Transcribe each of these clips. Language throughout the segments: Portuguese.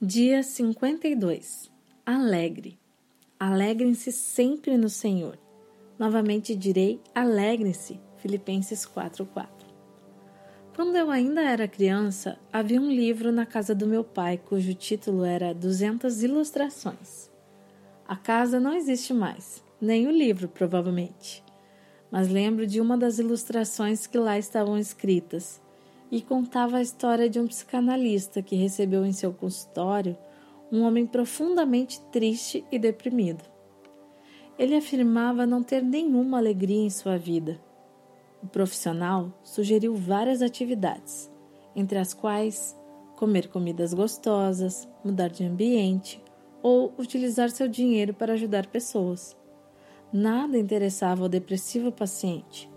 Dia 52. Alegre. Alegrem-se sempre no Senhor. Novamente direi: alegrem-se. Filipenses 4:4. Quando eu ainda era criança, havia um livro na casa do meu pai cujo título era 200 ilustrações. A casa não existe mais, nem o livro, provavelmente. Mas lembro de uma das ilustrações que lá estavam escritas e contava a história de um psicanalista que recebeu em seu consultório um homem profundamente triste e deprimido. Ele afirmava não ter nenhuma alegria em sua vida. O profissional sugeriu várias atividades, entre as quais comer comidas gostosas, mudar de ambiente ou utilizar seu dinheiro para ajudar pessoas. Nada interessava o depressivo paciente.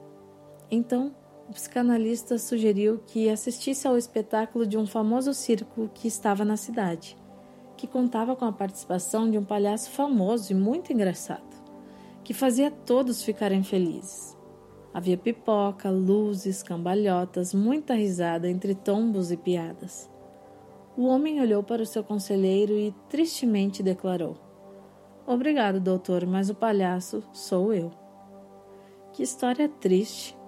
Então, o psicanalista sugeriu que assistisse ao espetáculo de um famoso circo que estava na cidade, que contava com a participação de um palhaço famoso e muito engraçado, que fazia todos ficarem felizes. Havia pipoca, luzes, cambalhotas, muita risada entre tombos e piadas. O homem olhou para o seu conselheiro e tristemente declarou: Obrigado, doutor, mas o palhaço sou eu. Que história triste!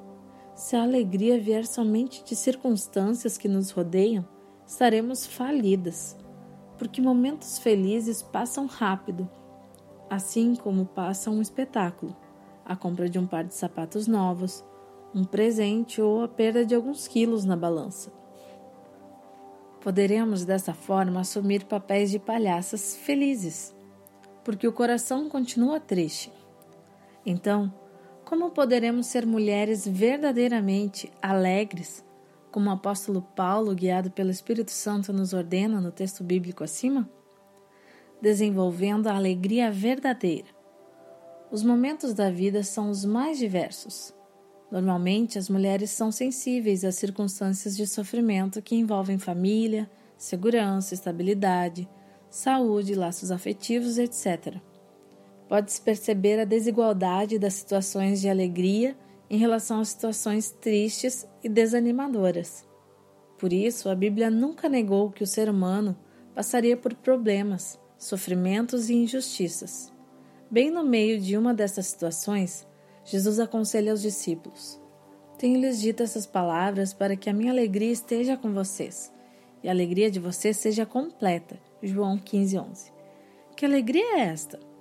Se a alegria vier somente de circunstâncias que nos rodeiam, estaremos falidas, porque momentos felizes passam rápido, assim como passa um espetáculo, a compra de um par de sapatos novos, um presente ou a perda de alguns quilos na balança. Poderemos dessa forma assumir papéis de palhaças felizes, porque o coração continua triste. Então, como poderemos ser mulheres verdadeiramente alegres, como o apóstolo Paulo, guiado pelo Espírito Santo, nos ordena no texto bíblico acima? Desenvolvendo a alegria verdadeira. Os momentos da vida são os mais diversos. Normalmente, as mulheres são sensíveis às circunstâncias de sofrimento que envolvem família, segurança, estabilidade, saúde, laços afetivos, etc. Pode-se perceber a desigualdade das situações de alegria em relação às situações tristes e desanimadoras. Por isso, a Bíblia nunca negou que o ser humano passaria por problemas, sofrimentos e injustiças. Bem no meio de uma dessas situações, Jesus aconselha aos discípulos: Tenho-lhes dito essas palavras para que a minha alegria esteja com vocês e a alegria de vocês seja completa. João 15, 11. Que alegria é esta?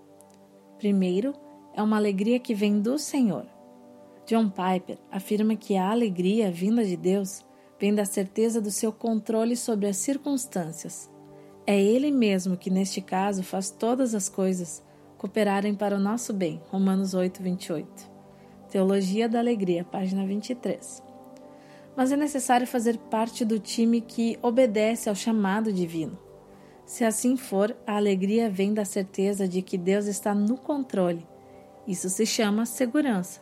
Primeiro, é uma alegria que vem do Senhor. John Piper afirma que a alegria vinda de Deus vem da certeza do seu controle sobre as circunstâncias. É Ele mesmo que, neste caso, faz todas as coisas cooperarem para o nosso bem. Romanos 8, 28. Teologia da Alegria, página 23. Mas é necessário fazer parte do time que obedece ao chamado divino. Se assim for, a alegria vem da certeza de que Deus está no controle. Isso se chama segurança.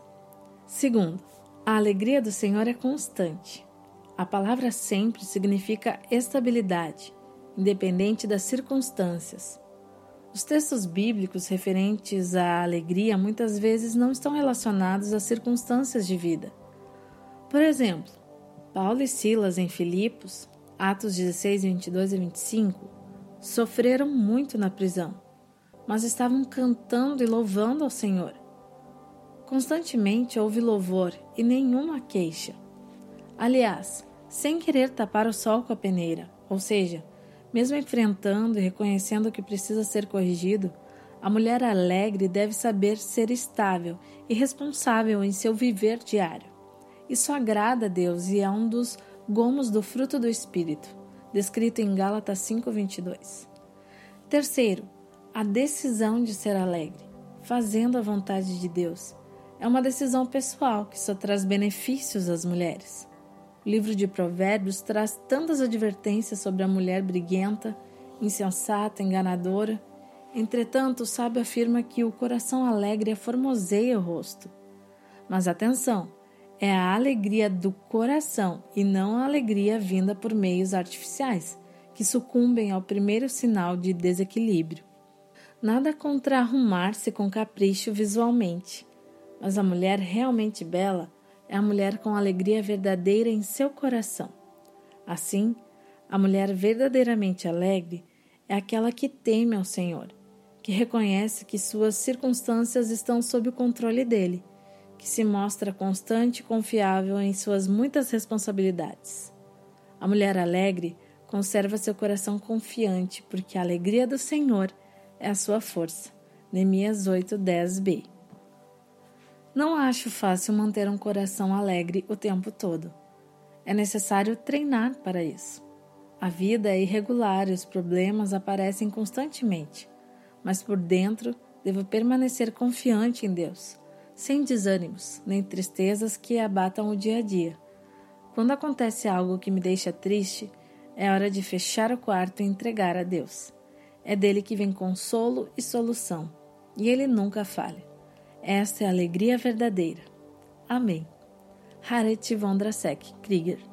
Segundo, a alegria do Senhor é constante. A palavra sempre significa estabilidade, independente das circunstâncias. Os textos bíblicos referentes à alegria muitas vezes não estão relacionados às circunstâncias de vida. Por exemplo, Paulo e Silas em Filipos, Atos 16, 22 e 25, Sofreram muito na prisão, mas estavam cantando e louvando ao Senhor. Constantemente houve louvor e nenhuma queixa. Aliás, sem querer tapar o sol com a peneira, ou seja, mesmo enfrentando e reconhecendo que precisa ser corrigido, a mulher alegre deve saber ser estável e responsável em seu viver diário. Isso agrada a Deus e é um dos gomos do fruto do Espírito descrito em Gálatas 5:22. Terceiro, a decisão de ser alegre, fazendo a vontade de Deus. É uma decisão pessoal que só traz benefícios às mulheres. O livro de Provérbios traz tantas advertências sobre a mulher briguenta, insensata, enganadora. Entretanto, o sábio afirma que o coração alegre formoseia o rosto. Mas atenção, é a alegria do coração e não a alegria vinda por meios artificiais, que sucumbem ao primeiro sinal de desequilíbrio. Nada contra arrumar-se com capricho visualmente, mas a mulher realmente bela é a mulher com alegria verdadeira em seu coração. Assim, a mulher verdadeiramente alegre é aquela que teme ao Senhor, que reconhece que suas circunstâncias estão sob o controle dele, que se mostra constante e confiável em suas muitas responsabilidades. A mulher alegre conserva seu coração confiante, porque a alegria do Senhor é a sua força. Neemias 8:10b. Não acho fácil manter um coração alegre o tempo todo. É necessário treinar para isso. A vida é irregular e os problemas aparecem constantemente, mas por dentro devo permanecer confiante em Deus, sem desânimos nem tristezas que abatam o dia a dia. Quando acontece algo que me deixa triste, é hora de fechar o quarto e entregar a Deus. É dele que vem consolo e solução, e ele nunca falha. Esta é a alegria verdadeira. Amém. Haret Vondrasek Krieger